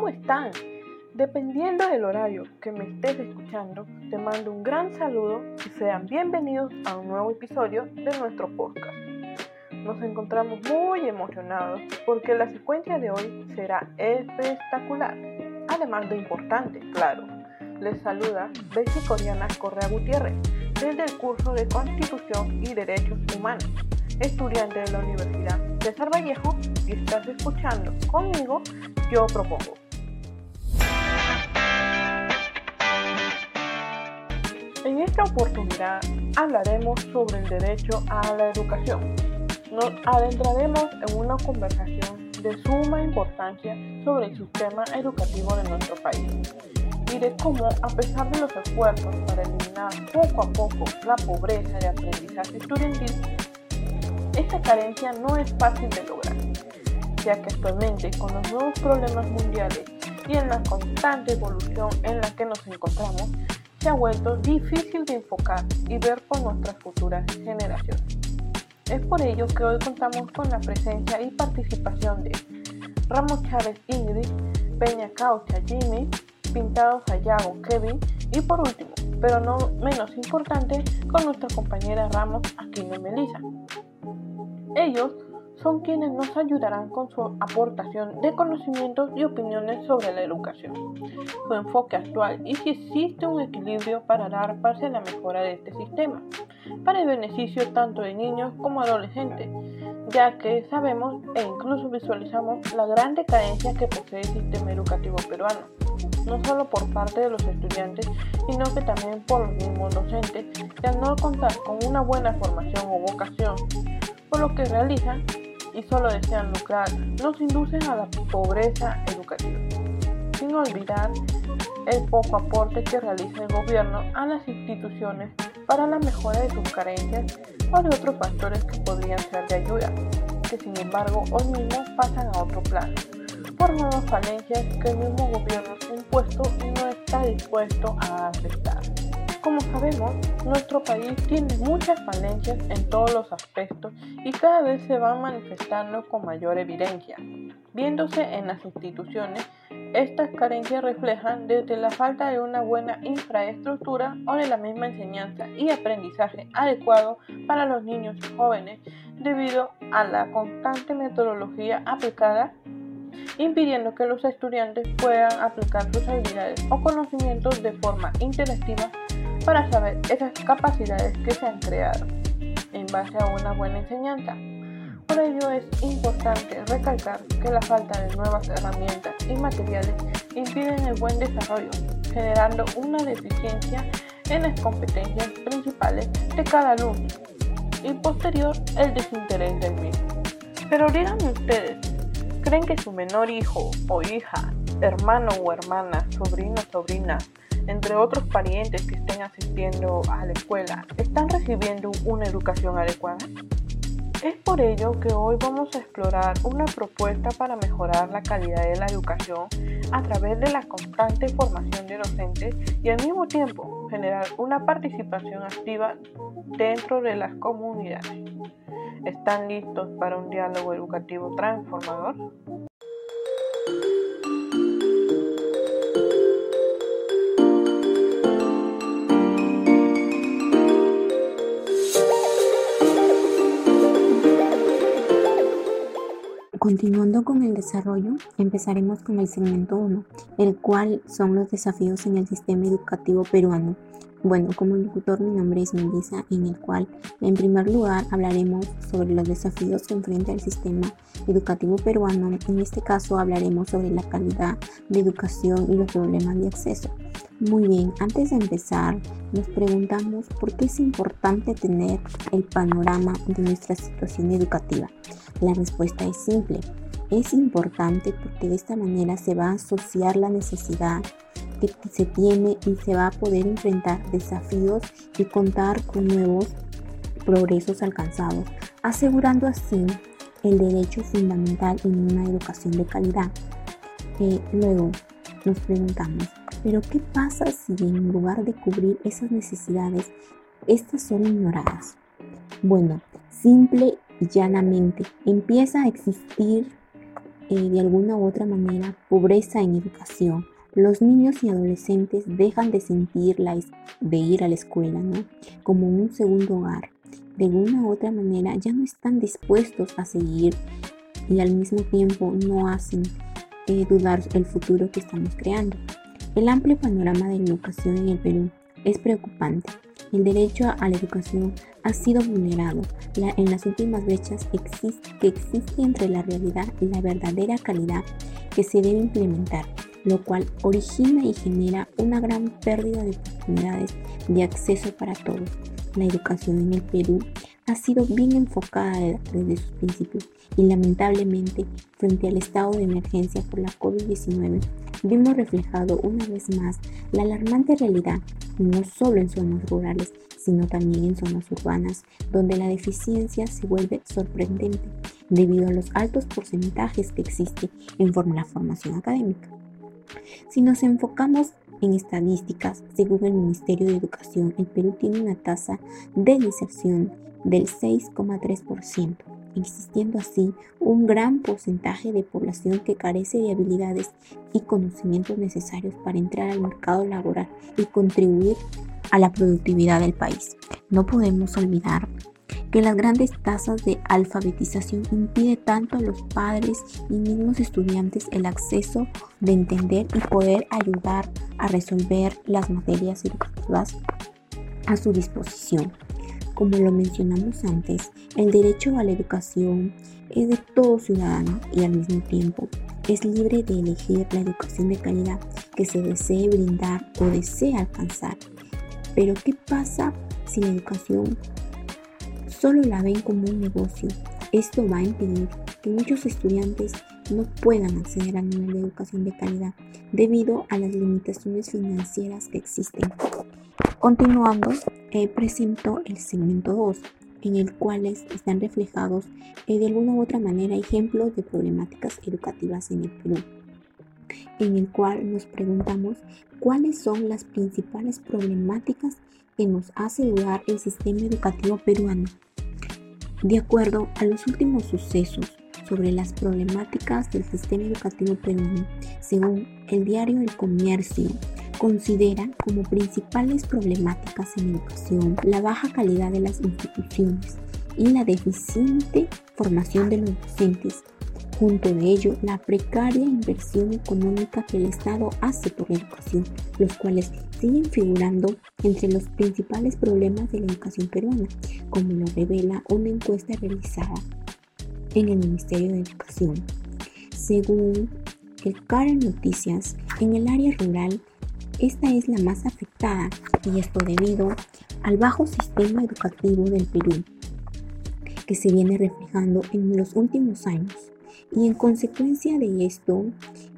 ¿cómo están? Dependiendo del horario que me estés escuchando, te mando un gran saludo y sean bienvenidos a un nuevo episodio de nuestro podcast. Nos encontramos muy emocionados porque la secuencia de hoy será espectacular, además de importante, claro. Les saluda Bessie Coriana Correa Gutiérrez desde el curso de Constitución y Derechos Humanos, estudiante de la Universidad César Vallejo y estás escuchando conmigo Yo Propongo. En esta oportunidad hablaremos sobre el derecho a la educación. Nos adentraremos en una conversación de suma importancia sobre el sistema educativo de nuestro país y de cómo, a pesar de los esfuerzos para eliminar poco a poco la pobreza de aprendizaje estudiantil, esta carencia no es fácil de lograr, ya que actualmente con los nuevos problemas mundiales y en la constante evolución en la que nos encontramos, se ha vuelto difícil de enfocar y ver por nuestras futuras generaciones. Es por ello que hoy contamos con la presencia y participación de Ramos Chávez Ingrid, Peña Caucha Jimmy, Pintado Sayago Kevin y por último, pero no menos importante, con nuestra compañera Ramos Aquino Melissa. Ellos son quienes nos ayudarán con su aportación de conocimientos y opiniones sobre la educación, su enfoque actual y si existe un equilibrio para dar paso a la mejora de este sistema, para el beneficio tanto de niños como adolescentes, ya que sabemos e incluso visualizamos la gran decadencia que posee el sistema educativo peruano, no solo por parte de los estudiantes, sino que también por los mismos docentes, que al no contar con una buena formación o vocación, por lo que realizan y solo desean lucrar, nos inducen a la pobreza educativa, sin olvidar el poco aporte que realiza el gobierno a las instituciones para la mejora de sus carencias o de otros factores que podrían ser de ayuda, que sin embargo hoy mismo pasan a otro plano, por nuevas falencias que el mismo gobierno ha impuesto y no está dispuesto a aceptar. Como sabemos, nuestro país tiene muchas falencias en todos los aspectos y cada vez se van manifestando con mayor evidencia. Viéndose en las instituciones, estas carencias reflejan desde la falta de una buena infraestructura o de la misma enseñanza y aprendizaje adecuado para los niños y jóvenes debido a la constante metodología aplicada impidiendo que los estudiantes puedan aplicar sus habilidades o conocimientos de forma interactiva para saber esas capacidades que se han creado en base a una buena enseñanza. Por ello es importante recalcar que la falta de nuevas herramientas y materiales impiden el buen desarrollo, generando una deficiencia en las competencias principales de cada alumno y posterior el desinterés del mismo. Pero díganme ustedes, ¿creen que su menor hijo o hija, hermano o hermana, sobrino o sobrina entre otros parientes que estén asistiendo a la escuela, están recibiendo una educación adecuada? Es por ello que hoy vamos a explorar una propuesta para mejorar la calidad de la educación a través de la constante formación de docentes y al mismo tiempo generar una participación activa dentro de las comunidades. ¿Están listos para un diálogo educativo transformador? Continuando con el desarrollo, empezaremos con el segmento 1, el cual son los desafíos en el sistema educativo peruano. Bueno, como locutor mi nombre es Melissa, en el cual en primer lugar hablaremos sobre los desafíos que enfrenta el sistema educativo peruano. En este caso hablaremos sobre la calidad de educación y los problemas de acceso. Muy bien, antes de empezar, nos preguntamos por qué es importante tener el panorama de nuestra situación educativa. La respuesta es simple. Es importante porque de esta manera se va a asociar la necesidad que se tiene y se va a poder enfrentar desafíos y contar con nuevos progresos alcanzados, asegurando así el derecho fundamental en una educación de calidad. Eh, luego nos preguntamos, ¿pero qué pasa si en lugar de cubrir esas necesidades, estas son ignoradas? Bueno, simple y llanamente empieza a existir eh, de alguna u otra manera pobreza en educación. Los niños y adolescentes dejan de sentir la, de ir a la escuela como un segundo hogar. De alguna u otra manera ya no están dispuestos a seguir y al mismo tiempo no hacen eh, dudar el futuro que estamos creando. El amplio panorama de la educación en el Perú es preocupante. El derecho a la educación ha sido vulnerado en las últimas brechas que existe entre la realidad y la verdadera calidad que se debe implementar, lo cual origina y genera una gran pérdida de oportunidades de acceso para todos. La educación en el Perú ha sido bien enfocada desde sus principios y lamentablemente frente al estado de emergencia por la COVID-19 vimos reflejado una vez más la alarmante realidad, no solo en zonas rurales, sino también en zonas urbanas, donde la deficiencia se vuelve sorprendente debido a los altos porcentajes que existe en la formación académica. Si nos enfocamos en estadísticas, según el Ministerio de Educación, el Perú tiene una tasa de inserción del 6,3%, existiendo así un gran porcentaje de población que carece de habilidades y conocimientos necesarios para entrar al mercado laboral y contribuir a la productividad del país. No podemos olvidar que las grandes tasas de alfabetización impide tanto a los padres y mismos estudiantes el acceso de entender y poder ayudar a resolver las materias educativas a su disposición. Como lo mencionamos antes, el derecho a la educación es de todo ciudadano y al mismo tiempo es libre de elegir la educación de calidad que se desee brindar o desee alcanzar. Pero ¿qué pasa si la educación solo la ven como un negocio? Esto va a impedir que muchos estudiantes no puedan acceder a nivel de educación de calidad debido a las limitaciones financieras que existen. Continuando, eh, presento el segmento 2, en el cual están reflejados eh, de alguna u otra manera ejemplos de problemáticas educativas en el Perú, en el cual nos preguntamos cuáles son las principales problemáticas que nos hace dudar el sistema educativo peruano. De acuerdo a los últimos sucesos sobre las problemáticas del sistema educativo peruano, según el diario El Comercio, considera como principales problemáticas en educación la baja calidad de las instituciones y la deficiente formación de los docentes. Junto de ello, la precaria inversión económica que el Estado hace por la educación, los cuales siguen figurando entre los principales problemas de la educación peruana, como lo revela una encuesta realizada en el Ministerio de Educación. Según el Karen Noticias, en el área rural esta es la más afectada y esto debido al bajo sistema educativo del Perú, que se viene reflejando en los últimos años. Y en consecuencia de esto,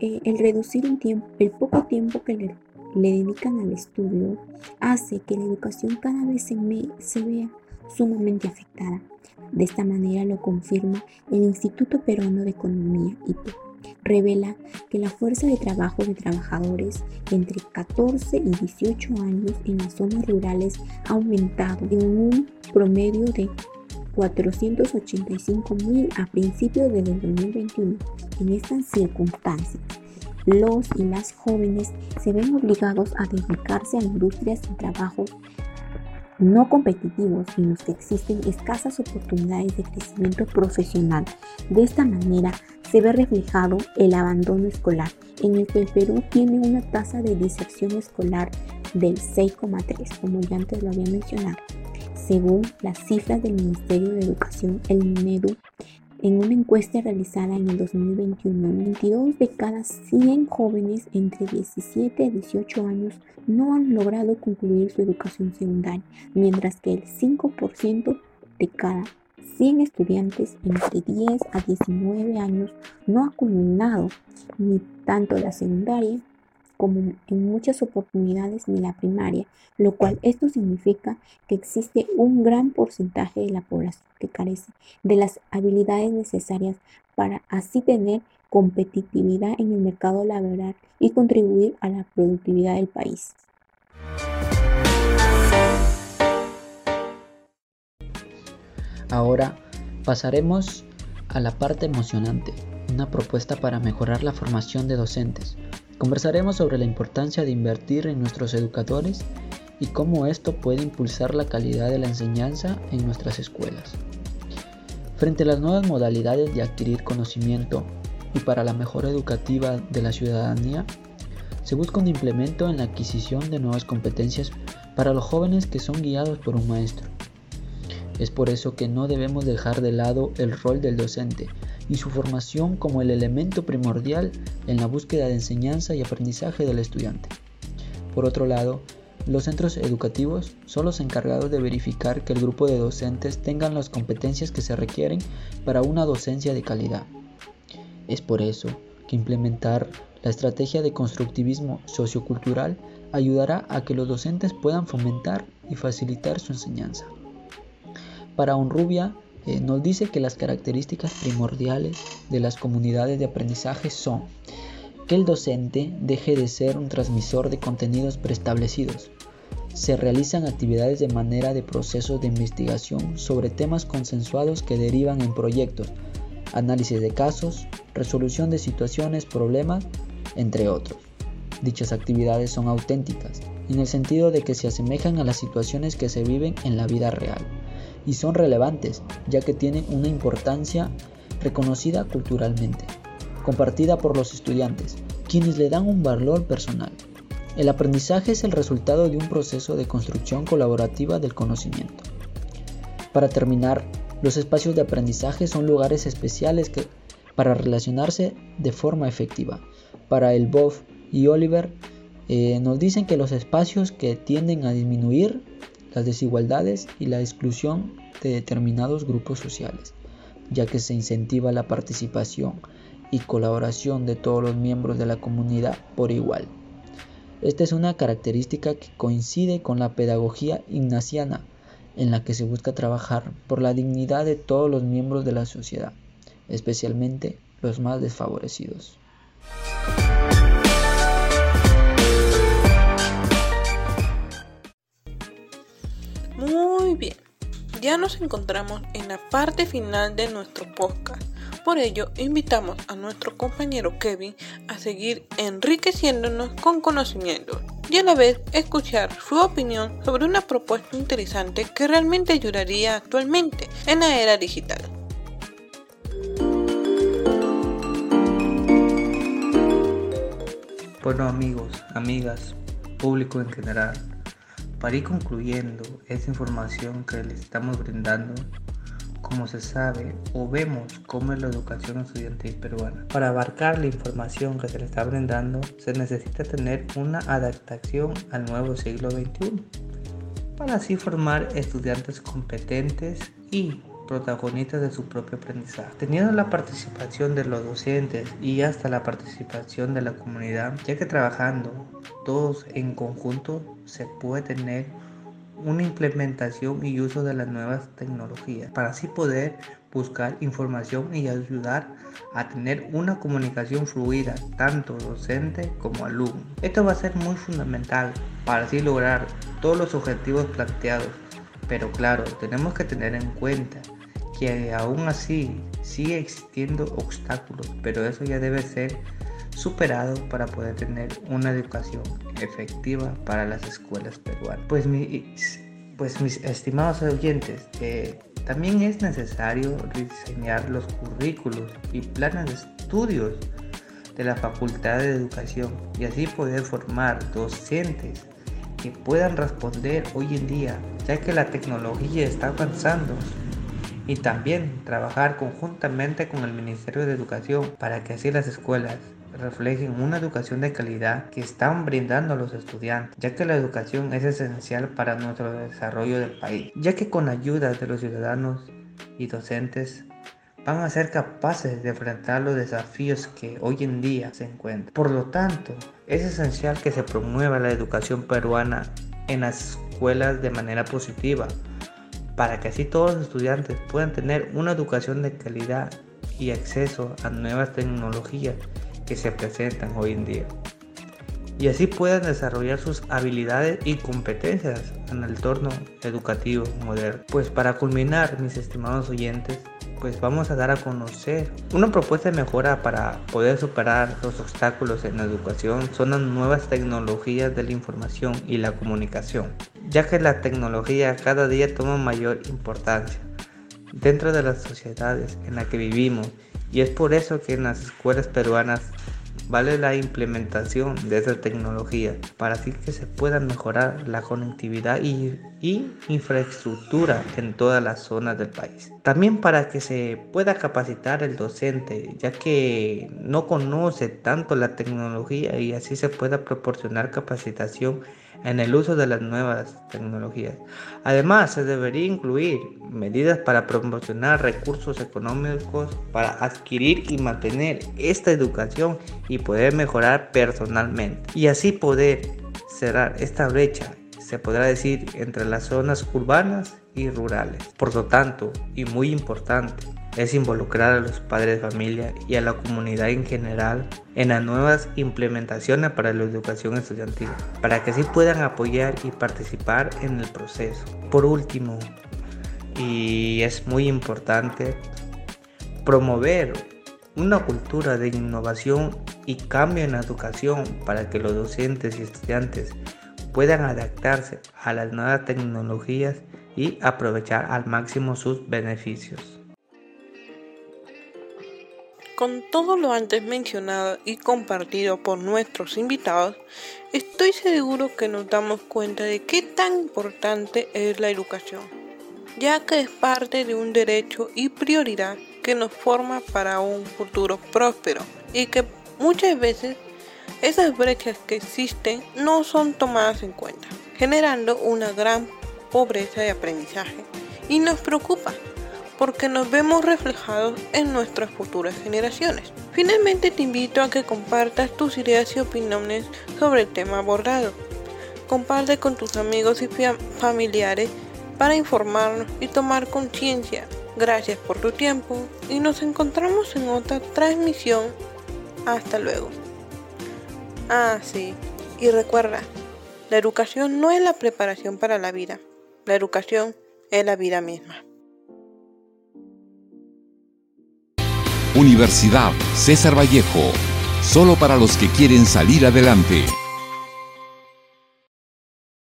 eh, el reducir un tiempo, el poco tiempo que le, dedican al estudio hace que la educación cada vez se, se vea sumamente afectada. De esta manera lo confirma el Instituto Peruano de Economía, IPE revela que la fuerza de trabajo de trabajadores entre 14 y 18 años en las zonas rurales ha aumentado en un promedio de 485 mil a principios del 2021. En estas circunstancias, los y las jóvenes se ven obligados a dedicarse a industrias y trabajos no competitivos en los que existen escasas oportunidades de crecimiento profesional. De esta manera se ve reflejado el abandono escolar, en el que el Perú tiene una tasa de diserción escolar del 6,3, como ya antes lo había mencionado. Según las cifras del Ministerio de Educación, el MINEDU, en una encuesta realizada en el 2021, 22 de cada 100 jóvenes entre 17 y 18 años no han logrado concluir su educación secundaria, mientras que el 5% de cada 100 estudiantes entre 10 a 19 años no ha culminado ni tanto la secundaria como en muchas oportunidades ni la primaria, lo cual esto significa que existe un gran porcentaje de la población que carece de las habilidades necesarias para así tener competitividad en el mercado laboral y contribuir a la productividad del país. Ahora pasaremos a la parte emocionante, una propuesta para mejorar la formación de docentes. Conversaremos sobre la importancia de invertir en nuestros educadores y cómo esto puede impulsar la calidad de la enseñanza en nuestras escuelas. Frente a las nuevas modalidades de adquirir conocimiento y para la mejora educativa de la ciudadanía, se busca un implemento en la adquisición de nuevas competencias para los jóvenes que son guiados por un maestro. Es por eso que no debemos dejar de lado el rol del docente y su formación como el elemento primordial en la búsqueda de enseñanza y aprendizaje del estudiante. Por otro lado, los centros educativos son los encargados de verificar que el grupo de docentes tengan las competencias que se requieren para una docencia de calidad. Es por eso que implementar la estrategia de constructivismo sociocultural ayudará a que los docentes puedan fomentar y facilitar su enseñanza. Para Onrubia eh, nos dice que las características primordiales de las comunidades de aprendizaje son que el docente deje de ser un transmisor de contenidos preestablecidos. Se realizan actividades de manera de procesos de investigación sobre temas consensuados que derivan en proyectos, análisis de casos, resolución de situaciones, problemas, entre otros. Dichas actividades son auténticas, en el sentido de que se asemejan a las situaciones que se viven en la vida real, y son relevantes, ya que tienen una importancia reconocida culturalmente compartida por los estudiantes, quienes le dan un valor personal. El aprendizaje es el resultado de un proceso de construcción colaborativa del conocimiento. Para terminar, los espacios de aprendizaje son lugares especiales que, para relacionarse de forma efectiva. Para el BOF y Oliver eh, nos dicen que los espacios que tienden a disminuir las desigualdades y la exclusión de determinados grupos sociales, ya que se incentiva la participación, y colaboración de todos los miembros de la comunidad por igual. Esta es una característica que coincide con la pedagogía ignaciana, en la que se busca trabajar por la dignidad de todos los miembros de la sociedad, especialmente los más desfavorecidos. Ya nos encontramos en la parte final de nuestro podcast por ello, invitamos a nuestro compañero Kevin a seguir enriqueciéndonos con conocimientos y a la vez escuchar su opinión sobre una propuesta interesante que realmente ayudaría actualmente en la era digital. Bueno amigos, amigas, público en general, para ir concluyendo esta información que les estamos brindando, como se sabe o vemos cómo es la educación estudiantil peruana. Para abarcar la información que se le está brindando, se necesita tener una adaptación al nuevo siglo XXI, para así formar estudiantes competentes y protagonistas de su propio aprendizaje. Teniendo la participación de los docentes y hasta la participación de la comunidad, ya que trabajando todos en conjunto se puede tener una implementación y uso de las nuevas tecnologías para así poder buscar información y ayudar a tener una comunicación fluida tanto docente como alumno. Esto va a ser muy fundamental para así lograr todos los objetivos planteados, pero claro, tenemos que tener en cuenta que aún así sigue existiendo obstáculos, pero eso ya debe ser superado para poder tener una educación efectiva para las escuelas peruanas. Pues mis, pues mis estimados oyentes, también es necesario diseñar los currículos y planes de estudios de la Facultad de Educación y así poder formar docentes que puedan responder hoy en día, ya que la tecnología está avanzando y también trabajar conjuntamente con el Ministerio de Educación para que así las escuelas reflejen una educación de calidad que están brindando a los estudiantes, ya que la educación es esencial para nuestro desarrollo del país, ya que con ayuda de los ciudadanos y docentes van a ser capaces de enfrentar los desafíos que hoy en día se encuentran. Por lo tanto, es esencial que se promueva la educación peruana en las escuelas de manera positiva, para que así todos los estudiantes puedan tener una educación de calidad y acceso a nuevas tecnologías que se presentan hoy en día y así puedan desarrollar sus habilidades y competencias en el entorno educativo moderno. Pues para culminar, mis estimados oyentes, pues vamos a dar a conocer una propuesta de mejora para poder superar los obstáculos en la educación son las nuevas tecnologías de la información y la comunicación, ya que la tecnología cada día toma mayor importancia dentro de las sociedades en las que vivimos y es por eso que en las escuelas peruanas vale la implementación de esa tecnología para así que se pueda mejorar la conectividad y, infraestructura en todas las zonas del país. También para que se pueda capacitar el docente, ya que no conoce tanto la tecnología y así se pueda proporcionar capacitación en el uso de las nuevas tecnologías. Además, se debería incluir medidas para promocionar recursos económicos para adquirir y mantener esta educación y poder mejorar personalmente y así poder cerrar esta brecha, se podrá decir, entre las zonas urbanas y rurales. Por lo tanto, y muy importante, es involucrar a los padres de familia y a la comunidad en general en las nuevas implementaciones para la educación estudiantil, para que así puedan apoyar y participar en el proceso. Por último, y es muy importante, promover una cultura de innovación y cambio en la educación para que los docentes y estudiantes puedan adaptarse a las nuevas tecnologías y aprovechar al máximo sus beneficios. Con todo lo antes mencionado y compartido por nuestros invitados, estoy seguro que nos damos cuenta de qué tan importante es la educación, ya que es parte de un derecho y prioridad que nos forma para un futuro próspero y que muchas veces esas brechas que existen no son tomadas en cuenta, generando una gran pobreza de aprendizaje y nos preocupa porque nos vemos reflejados en nuestras futuras generaciones. Finalmente te invito a que compartas tus ideas y opiniones sobre el tema abordado. Comparte con tus amigos y familiares para informarnos y tomar conciencia. Gracias por tu tiempo y nos encontramos en otra transmisión. Hasta luego. Ah, sí. Y recuerda, la educación no es la preparación para la vida. La educación es la vida misma. Universidad César Vallejo, solo para los que quieren salir adelante.